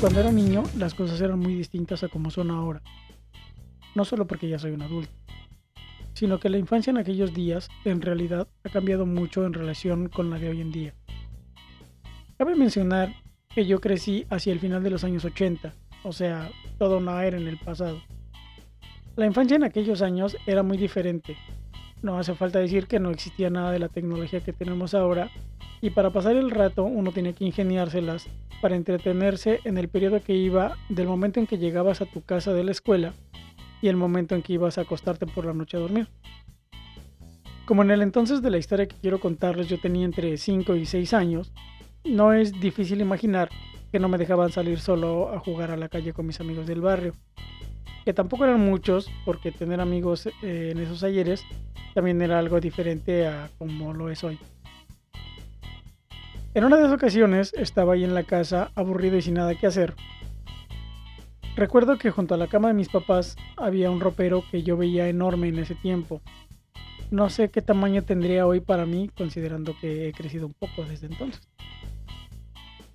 Cuando era niño, las cosas eran muy distintas a como son ahora. No solo porque ya soy un adulto, sino que la infancia en aquellos días en realidad ha cambiado mucho en relación con la de hoy en día. Cabe mencionar que yo crecí hacia el final de los años 80, o sea, toda una era en el pasado. La infancia en aquellos años era muy diferente. No hace falta decir que no existía nada de la tecnología que tenemos ahora y para pasar el rato uno tenía que ingeniárselas para entretenerse en el periodo que iba del momento en que llegabas a tu casa de la escuela y el momento en que ibas a acostarte por la noche a dormir. Como en el entonces de la historia que quiero contarles yo tenía entre 5 y 6 años, no es difícil imaginar que no me dejaban salir solo a jugar a la calle con mis amigos del barrio, que tampoco eran muchos porque tener amigos eh, en esos ayeres también era algo diferente a como lo es hoy. En una de esas ocasiones estaba ahí en la casa aburrido y sin nada que hacer. Recuerdo que junto a la cama de mis papás había un ropero que yo veía enorme en ese tiempo. No sé qué tamaño tendría hoy para mí, considerando que he crecido un poco desde entonces.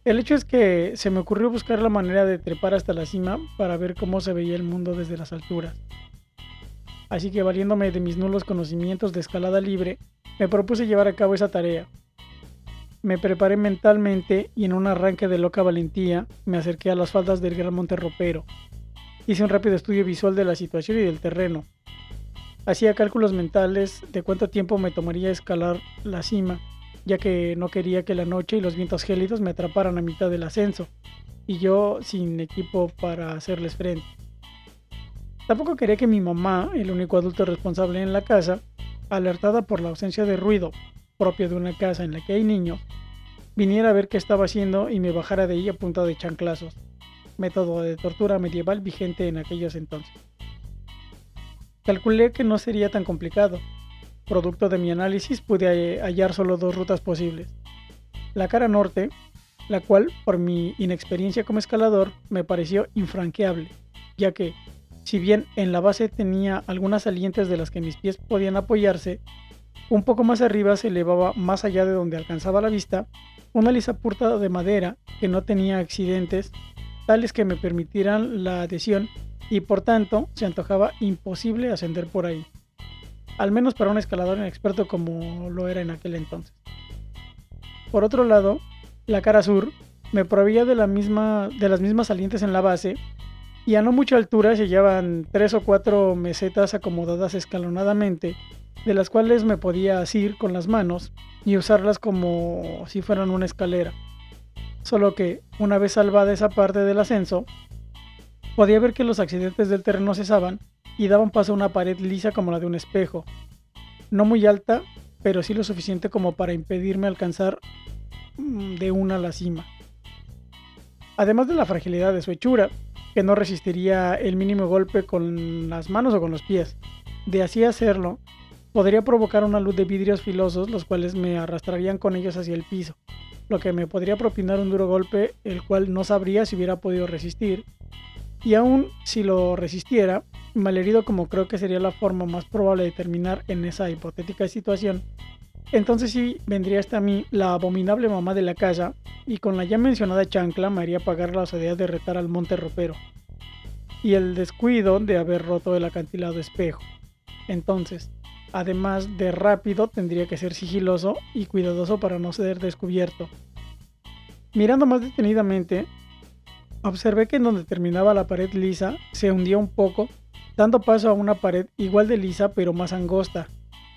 El hecho es que se me ocurrió buscar la manera de trepar hasta la cima para ver cómo se veía el mundo desde las alturas. Así que valiéndome de mis nulos conocimientos de escalada libre, me propuse llevar a cabo esa tarea, me preparé mentalmente y en un arranque de loca valentía me acerqué a las faldas del gran monte ropero. Hice un rápido estudio visual de la situación y del terreno. Hacía cálculos mentales de cuánto tiempo me tomaría escalar la cima, ya que no quería que la noche y los vientos gélidos me atraparan a mitad del ascenso, y yo sin equipo para hacerles frente. Tampoco quería que mi mamá, el único adulto responsable en la casa, alertada por la ausencia de ruido propio de una casa en la que hay niños, viniera a ver qué estaba haciendo y me bajara de ahí a punta de chanclazos, método de tortura medieval vigente en aquellos entonces. Calculé que no sería tan complicado. Producto de mi análisis pude hallar solo dos rutas posibles. La cara norte, la cual por mi inexperiencia como escalador me pareció infranqueable, ya que, si bien en la base tenía algunas salientes de las que mis pies podían apoyarse, un poco más arriba se elevaba más allá de donde alcanzaba la vista una lisa puerta de madera que no tenía accidentes tales que me permitieran la adhesión y por tanto se antojaba imposible ascender por ahí, al menos para un escalador inexperto como lo era en aquel entonces. Por otro lado, la cara sur me proveía de, de las mismas salientes en la base y a no mucha altura se hallaban tres o cuatro mesetas acomodadas escalonadamente de las cuales me podía asir con las manos y usarlas como si fueran una escalera. Solo que, una vez salvada esa parte del ascenso, podía ver que los accidentes del terreno cesaban y daban paso a una pared lisa como la de un espejo. No muy alta, pero sí lo suficiente como para impedirme alcanzar mm, de una a la cima. Además de la fragilidad de su hechura, que no resistiría el mínimo golpe con las manos o con los pies. De así hacerlo, podría provocar una luz de vidrios filosos, los cuales me arrastrarían con ellos hacia el piso, lo que me podría propinar un duro golpe, el cual no sabría si hubiera podido resistir. Y aún si lo resistiera, malherido como creo que sería la forma más probable de terminar en esa hipotética situación, entonces sí vendría hasta mí la abominable mamá de la casa y con la ya mencionada chancla me haría pagar la osadía de retar al monte ropero y el descuido de haber roto el acantilado espejo. Entonces, Además de rápido, tendría que ser sigiloso y cuidadoso para no ser descubierto. Mirando más detenidamente, observé que en donde terminaba la pared lisa se hundía un poco, dando paso a una pared igual de lisa pero más angosta,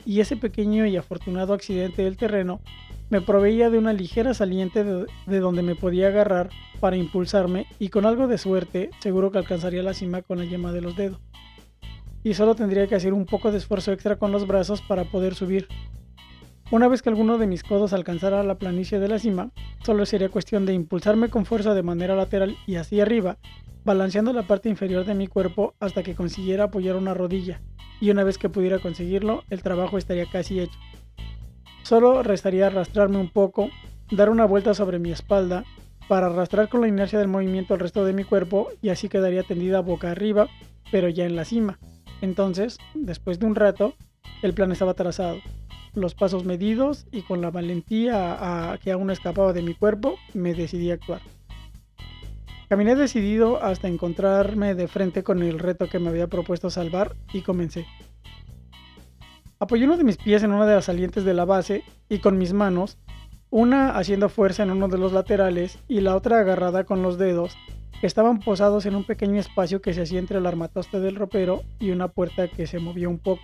y ese pequeño y afortunado accidente del terreno me proveía de una ligera saliente de, de, donde me podía agarrar para impulsarme y con algo de suerte seguro que alcanzaría la cima con la yema de los dedos y solo tendría que hacer un poco de esfuerzo extra con los brazos para poder subir. Una vez que alguno de mis codos alcanzara la planicie de la cima, solo sería cuestión de impulsarme con fuerza de manera lateral y hacia arriba, balanceando la parte inferior de mi cuerpo hasta que consiguiera apoyar una rodilla, y una vez que pudiera conseguirlo, el trabajo estaría casi hecho. Solo restaría arrastrarme un poco dar una vuelta sobre mi espalda para arrastrar con la inercia del movimiento el resto de mi cuerpo y así quedaría tendida boca arriba, pero ya en la cima. Entonces, después de un rato, el plan estaba trazado. Los pasos medidos y con la valentía que aún escapaba de mi cuerpo, me decidí a actuar. Caminé decidido hasta encontrarme de frente con el reto que me había propuesto salvar y comencé. Apoyé uno de mis pies en una de las salientes de la base y con mis manos, una haciendo fuerza en uno de los laterales y la otra agarrada con los dedos, estaban posados en un pequeño espacio que se hacía entre el armatoste del ropero y una puerta que se movía un poco.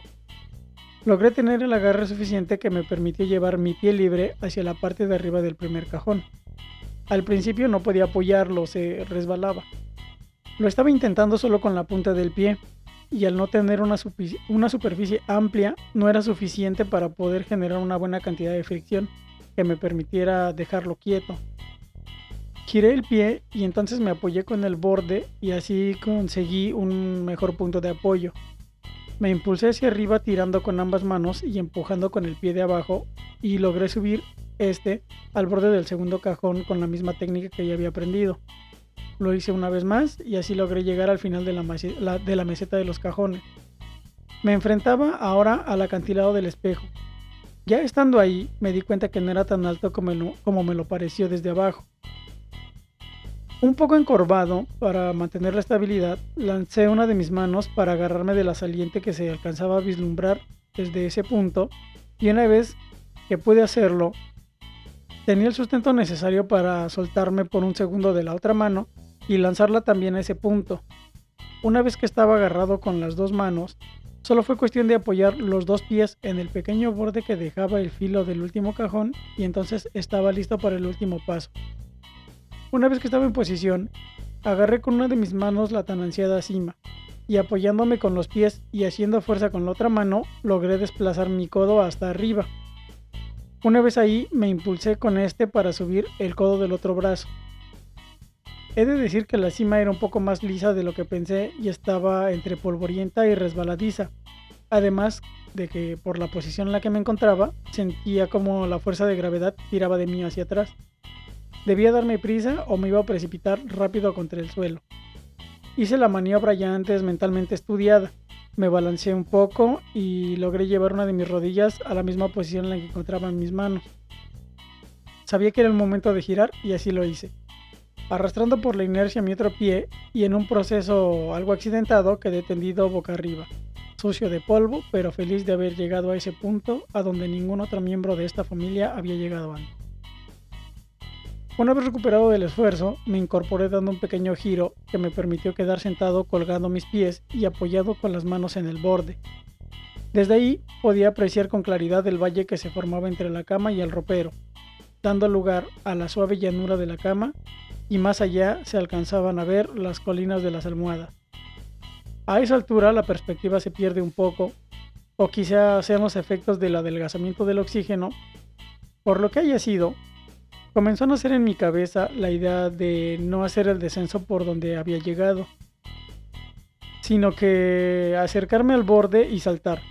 Logré tener el agarre suficiente que me permitió llevar mi pie libre hacia la parte de arriba del primer cajón. Al principio no podía apoyarlo, se resbalaba. Lo estaba intentando solo con la punta del pie, y al no tener una, una, superficie amplia no era suficiente para poder generar una buena cantidad de fricción que me permitiera dejarlo quieto. Giré el pie y entonces me apoyé con el borde y así conseguí un mejor punto de apoyo. Me impulsé hacia arriba tirando con ambas manos y empujando con el pie de abajo y logré subir este al borde del segundo cajón con la misma técnica que ya había aprendido. Lo hice una vez más y así logré llegar al final de la, de la meseta de los cajones. Me enfrentaba ahora al acantilado del espejo. Ya estando ahí, me di cuenta que no era tan alto como, como me lo pareció desde abajo. Un poco encorvado, para mantener la estabilidad, lancé una de mis manos para agarrarme de la saliente que se alcanzaba a vislumbrar desde ese punto, y una vez que pude hacerlo, tenía el sustento necesario para soltarme por un segundo de la otra mano y lanzarla también a ese punto. Una vez que estaba agarrado con las dos manos, solo fue cuestión de apoyar los dos pies en el pequeño borde que dejaba el filo del último cajón y entonces estaba listo para el último paso. Una vez que estaba en posición, agarré con una de mis manos la tan ansiada cima, y apoyándome con los pies y haciendo fuerza con la otra mano, logré desplazar mi codo hasta arriba. Una vez ahí, me impulsé con este para subir el codo del otro brazo. He de decir que la cima era un poco más lisa de lo que pensé y estaba entre polvorienta y resbaladiza, además de que por la posición en la que me encontraba, sentía como la fuerza de gravedad tiraba de mí hacia atrás. Debía darme prisa o me iba a precipitar rápido contra el suelo. Hice la maniobra ya antes mentalmente estudiada. Me balanceé un poco y logré llevar una de mis rodillas a la misma posición en la que encontraban mis manos. Sabía que era el momento de girar y así lo hice. Arrastrando por la inercia mi otro pie y en un proceso algo accidentado quedé tendido boca arriba, sucio de polvo, pero feliz de haber llegado a ese punto a donde ningún otro miembro de esta familia había llegado antes. Una vez recuperado del esfuerzo, me incorporé dando un pequeño giro que me permitió quedar sentado colgando mis pies y apoyado con las manos en el borde. Desde ahí podía apreciar con claridad el valle que se formaba entre la cama y el ropero, dando lugar a la suave llanura de la cama y más allá se alcanzaban a ver las colinas de las almohadas. A esa altura la perspectiva se pierde un poco, o quizá sean los efectos del adelgazamiento del oxígeno. Por lo que haya sido, Comenzó a nacer en mi cabeza la idea de no hacer el descenso por donde había llegado, sino que acercarme al borde y saltar.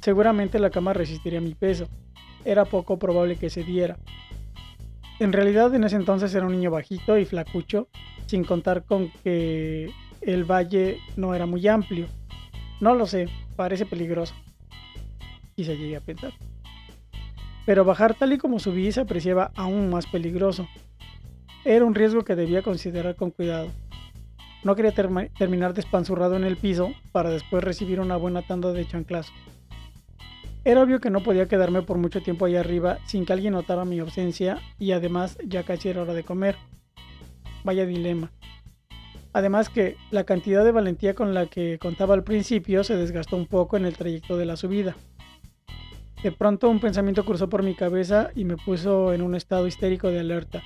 Seguramente la cama resistiría mi peso. Era poco probable que se diera. En realidad en ese entonces era un niño bajito y flacucho, sin contar con que el valle no era muy amplio. No lo sé, parece peligroso. Y se llegué a pensar pero bajar tal y como subí se apreciaba aún más peligroso. Era un riesgo que debía considerar con cuidado. No quería terminar despanzurrado en el piso para después recibir una buena tanda de chanclazo. Era obvio que no podía quedarme por mucho tiempo ahí arriba sin que alguien notara mi ausencia y además ya casi era hora de comer. Vaya dilema. Además que la cantidad de valentía con la que contaba al principio se desgastó un poco en el trayecto de la subida. De pronto un pensamiento cruzó por mi cabeza y me puso en un estado histérico de alerta.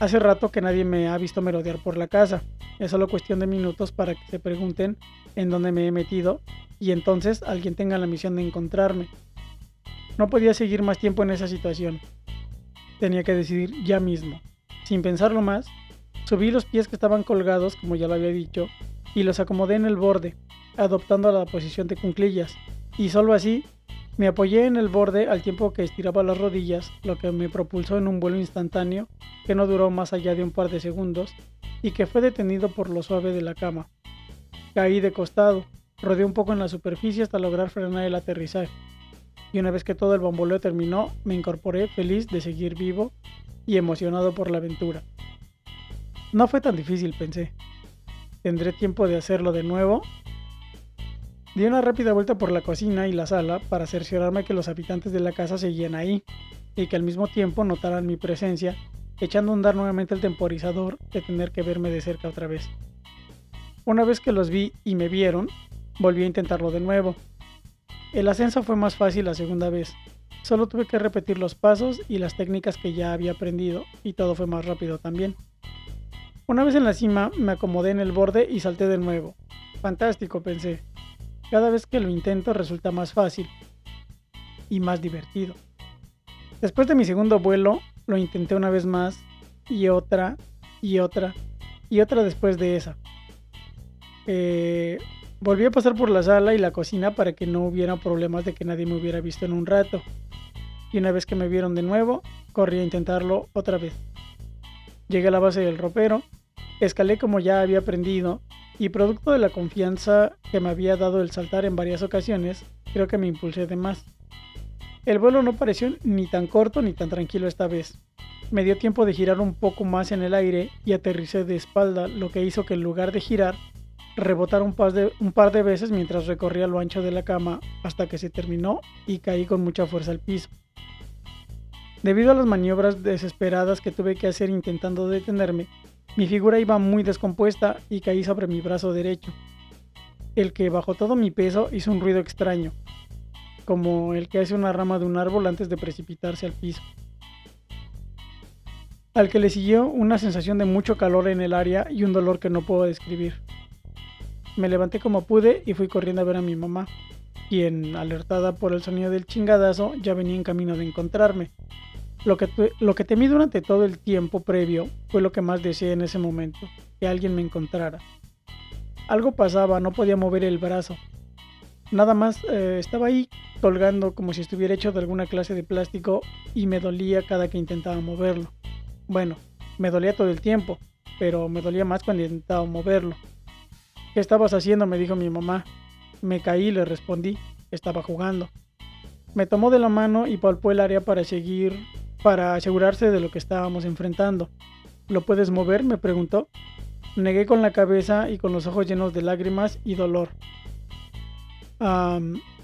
Hace rato que nadie me ha visto merodear por la casa. Es solo cuestión de minutos para que se pregunten en dónde me he metido y entonces alguien tenga la misión de encontrarme. No podía seguir más tiempo en esa situación. Tenía que decidir ya mismo. Sin pensarlo más, subí los pies que estaban colgados, como ya lo había dicho, y los acomodé en el borde, adoptando la posición de cunclillas, y solo así Me apoyé en el borde al tiempo que estiraba las rodillas, lo que me propulsó en un vuelo instantáneo que no duró más allá de un par de segundos y que fue detenido por lo suave de la cama. Caí de costado, rodeé un poco en la superficie hasta lograr frenar el aterrizaje. Y una vez que todo el bamboleo terminó, me incorporé feliz de seguir vivo y emocionado por la aventura. No fue tan difícil, pensé. ¿Tendré tiempo de hacerlo de nuevo? Di una rápida vuelta por la cocina y la sala para cerciorarme que los habitantes de la casa seguían ahí y que al mismo tiempo notaran mi presencia, echando a andar nuevamente el temporizador de tener que verme de cerca otra vez. Una vez que los vi y me vieron, volví a intentarlo de nuevo. El ascenso fue más fácil la segunda vez. Solo tuve que repetir los pasos y las técnicas que ya había aprendido y todo fue más rápido también. Una vez en la cima me acomodé en el borde y salté de nuevo. Fantástico, pensé. Cada vez que lo intento resulta más fácil y más divertido. Después de mi segundo vuelo, lo intenté una vez más y otra y otra y otra después de esa. Eh, volví a pasar por la sala y la cocina para que no hubiera problemas de que nadie me hubiera visto en un rato. Y una vez que me vieron de nuevo, corrí a intentarlo otra vez. Llegué a la base del ropero, escalé como ya había aprendido y producto de la confianza que me había dado el saltar en varias ocasiones, creo que me impulsé de más. El vuelo no pareció ni tan corto ni tan tranquilo esta vez. Me dio tiempo de girar un poco más en el aire y aterricé de espalda, lo que hizo que en lugar de girar, rebotar un par, de, un par de veces mientras recorría lo ancho de la cama hasta que se terminó y caí con mucha fuerza al piso. Debido a las maniobras desesperadas que tuve que hacer intentando detenerme, mi figura iba muy descompuesta y caí sobre mi brazo derecho, el que bajo todo mi peso hizo un ruido extraño, como el que hace una rama de un árbol antes de precipitarse al piso. Al que le siguió una sensación de mucho calor en el área y un dolor que no puedo describir. Me levanté como pude y fui corriendo a ver a mi mamá, quien, alertada por el sonido del chingadazo, ya venía en camino de encontrarme. Lo que, lo que temí durante todo el tiempo previo fue lo que más deseé en ese momento, que alguien me encontrara. Algo pasaba, no podía mover el brazo. Nada más eh, estaba ahí colgando como si estuviera hecho de alguna clase de plástico y me dolía cada que intentaba moverlo. Bueno, me dolía todo el tiempo, pero me dolía más cuando intentaba moverlo. ¿Qué estabas haciendo? me dijo mi mamá. Me caí le respondí. Estaba jugando. Me tomó de la mano y palpó el área para seguir, para asegurarse de lo que estábamos enfrentando. ¿Lo puedes mover? me preguntó. Negué con la cabeza y con los ojos llenos de lágrimas y dolor.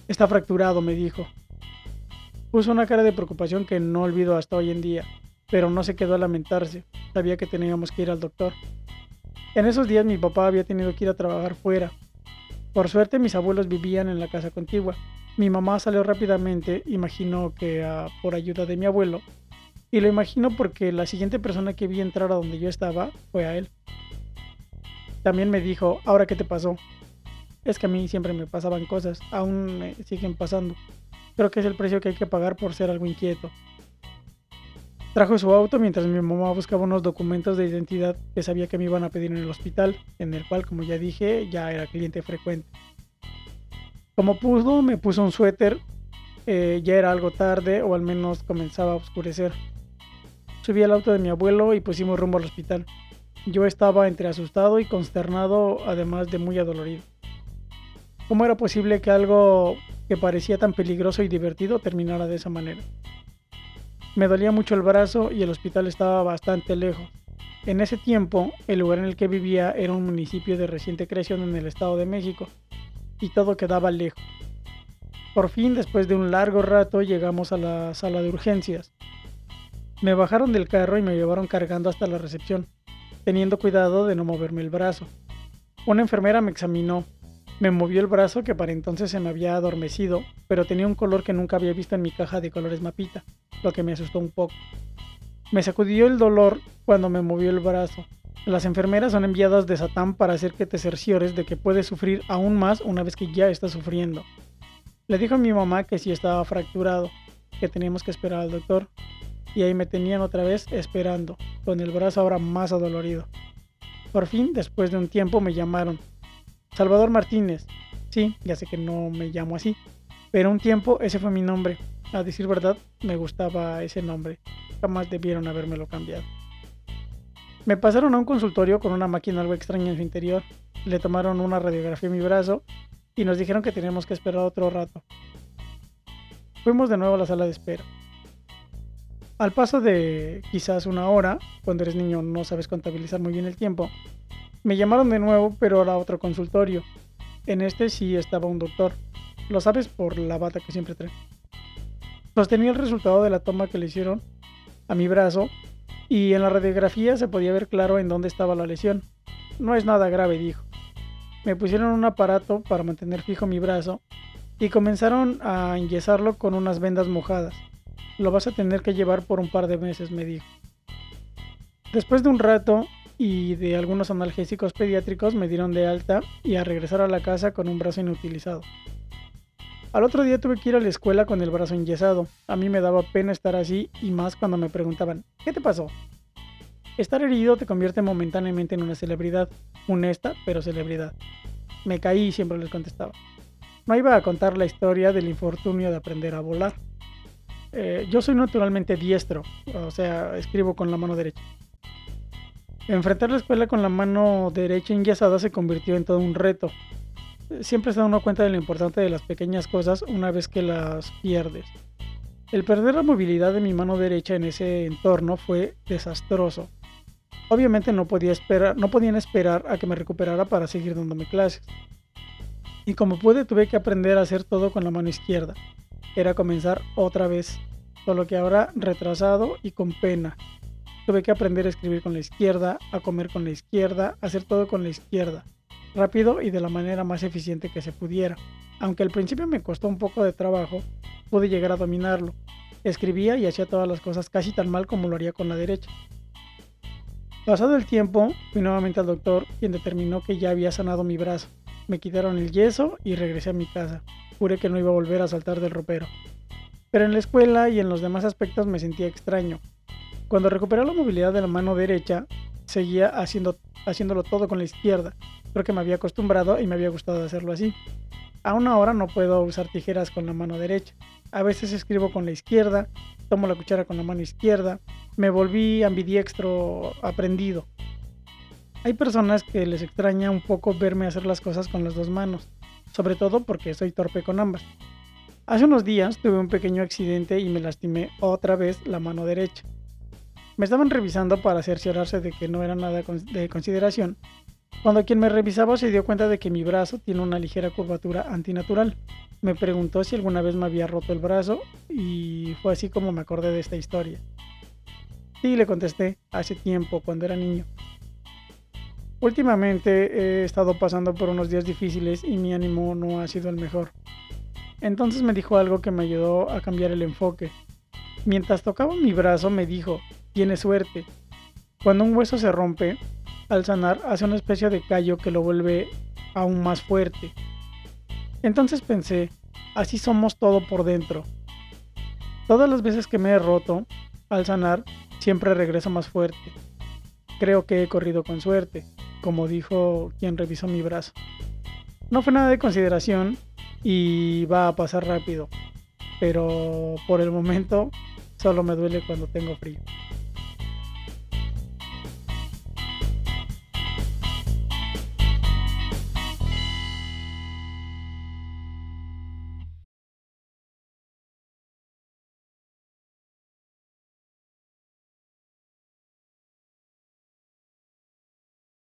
está fracturado, me dijo. Puso una cara de preocupación que no olvido hasta hoy en día, pero no se quedó a lamentarse. Sabía que teníamos que ir al doctor. En esos días mi papá había tenido que ir a trabajar fuera. Por suerte mis abuelos vivían en la casa contigua. Mi mamá salió rápidamente, imaginó que ah, por ayuda de mi abuelo, y lo imagino porque la siguiente persona que vi entrar a donde yo estaba fue a él. También me dijo, ¿ahora qué te pasó? Es que a mí siempre me pasaban cosas, aún me siguen pasando. Creo que es el precio que hay que pagar por ser algo inquieto. Trajo su auto mientras mi mamá buscaba unos documentos de identidad que sabía que me iban a pedir en el hospital, en el cual, como ya dije, ya era cliente frecuente. Como pudo, me puso un suéter. Eh, ya era algo tarde, o al menos comenzaba a oscurecer. Subí al auto de mi abuelo y pusimos rumbo al hospital. Yo estaba entre asustado y consternado, además de muy adolorido. ¿Cómo era posible que algo que parecía tan peligroso y divertido terminara de esa manera? Me dolía mucho el brazo y el hospital estaba bastante lejos. En ese tiempo, el lugar en el que vivía era un municipio de reciente creación en el Estado de México, y todo quedaba lejos. Por fin, después de un largo rato, llegamos a la sala de urgencias. Me bajaron del carro y me llevaron cargando hasta la recepción, teniendo cuidado de no moverme el brazo. Una enfermera me examinó me movió el brazo que para entonces se me había adormecido, pero tenía un color que nunca había visto en mi caja de colores mapita, lo que me asustó un poco. Me sacudió el dolor cuando me movió el brazo. Las enfermeras son enviadas de Satán para hacer que te cerciores de que puedes sufrir aún más una vez que ya estás sufriendo. Le dijo a mi mamá que sí estaba fracturado, que teníamos que esperar al doctor, y ahí me tenían otra vez esperando, con el brazo ahora más adolorido. Por fin, después de un tiempo, me llamaron Salvador Martínez. Sí, ya sé que no me llamo así. Pero un tiempo ese fue mi nombre. A decir verdad, me gustaba ese nombre. Jamás debieron habérmelo cambiado. Me pasaron a un consultorio con una máquina algo extraña en su interior. Le tomaron una radiografía a mi brazo y nos dijeron que teníamos que esperar otro rato. Fuimos de nuevo a la sala de espera. Al paso de quizás una hora, cuando eres niño no sabes contabilizar muy bien el tiempo, me llamaron de nuevo, pero era otro consultorio. En este sí estaba un doctor. Lo sabes por la bata que siempre trae. Sostenía el resultado de la toma que le hicieron a mi brazo y en la radiografía se podía ver claro en dónde estaba la lesión. No es nada grave, dijo. Me pusieron un aparato para mantener fijo mi brazo y comenzaron a enyesarlo con unas vendas mojadas. Lo vas a tener que llevar por un par de meses, me dijo. Después de un rato y de algunos analgésicos pediátricos me dieron de alta y a regresar a la casa con un brazo inutilizado. Al otro día tuve que ir a la escuela con el brazo enyesado. A mí me daba pena estar así y más cuando me preguntaban, ¿qué te pasó? Estar herido te convierte momentáneamente en una celebridad, honesta pero celebridad. Me caí y siempre les contestaba. No iba a contar la historia del infortunio de aprender a volar. Eh, yo soy naturalmente diestro, o sea, escribo con la mano derecha. Enfrentar la escuela con la mano derecha enyesada se convirtió en todo un reto. Siempre se da cuenta de lo importante de las pequeñas cosas una vez que las pierdes. El perder la movilidad de mi mano derecha en ese entorno fue desastroso. Obviamente no, podía esperar, no podían esperar a que me recuperara para seguir dándome clases. Y como pude tuve que aprender a hacer todo con la mano izquierda. Era comenzar otra vez, solo que ahora retrasado y con pena. Tuve que aprender a escribir con la izquierda, a comer con la izquierda, a hacer todo con la izquierda, rápido y de la manera más eficiente que se pudiera. Aunque al principio me costó un poco de trabajo, pude llegar a dominarlo. Escribía y hacía todas las cosas casi tan mal como lo haría con la derecha. Pasado el tiempo, fui nuevamente al doctor, quien determinó que ya había sanado mi brazo. Me quitaron el yeso y regresé a mi casa. Juré que no iba a volver a saltar del ropero. Pero en la escuela y en los demás aspectos me sentía extraño. Cuando recuperé la movilidad de la mano derecha, seguía haciendo, haciéndolo todo con la izquierda. Creo que me había acostumbrado y me había gustado hacerlo así. Aún ahora no puedo usar tijeras con la mano derecha. A veces escribo con la izquierda, tomo la cuchara con la mano izquierda. Me volví ambidiestro aprendido. Hay personas que les extraña un poco verme hacer las cosas con las dos manos, sobre todo porque soy torpe con ambas. Hace unos días tuve un pequeño accidente y me lastimé otra vez la mano derecha. Me estaban revisando para cerciorarse de que no era nada de consideración, cuando quien me revisaba se dio cuenta de que mi brazo tiene una ligera curvatura antinatural. Me preguntó si alguna vez me había roto el brazo y fue así como me acordé de esta historia. Sí, le contesté, hace tiempo, cuando era niño. Últimamente he estado pasando por unos días difíciles y mi ánimo no ha sido el mejor. Entonces me dijo algo que me ayudó a cambiar el enfoque. Mientras tocaba mi brazo me dijo, tiene suerte. Cuando un hueso se rompe, al sanar hace una especie de callo que lo vuelve aún más fuerte. Entonces pensé, así somos todo por dentro. Todas las veces que me he roto, al sanar, siempre regreso más fuerte. Creo que he corrido con suerte como dijo quien revisó mi brazo. No fue nada de consideración y va a pasar rápido, pero por el momento solo me duele cuando tengo frío.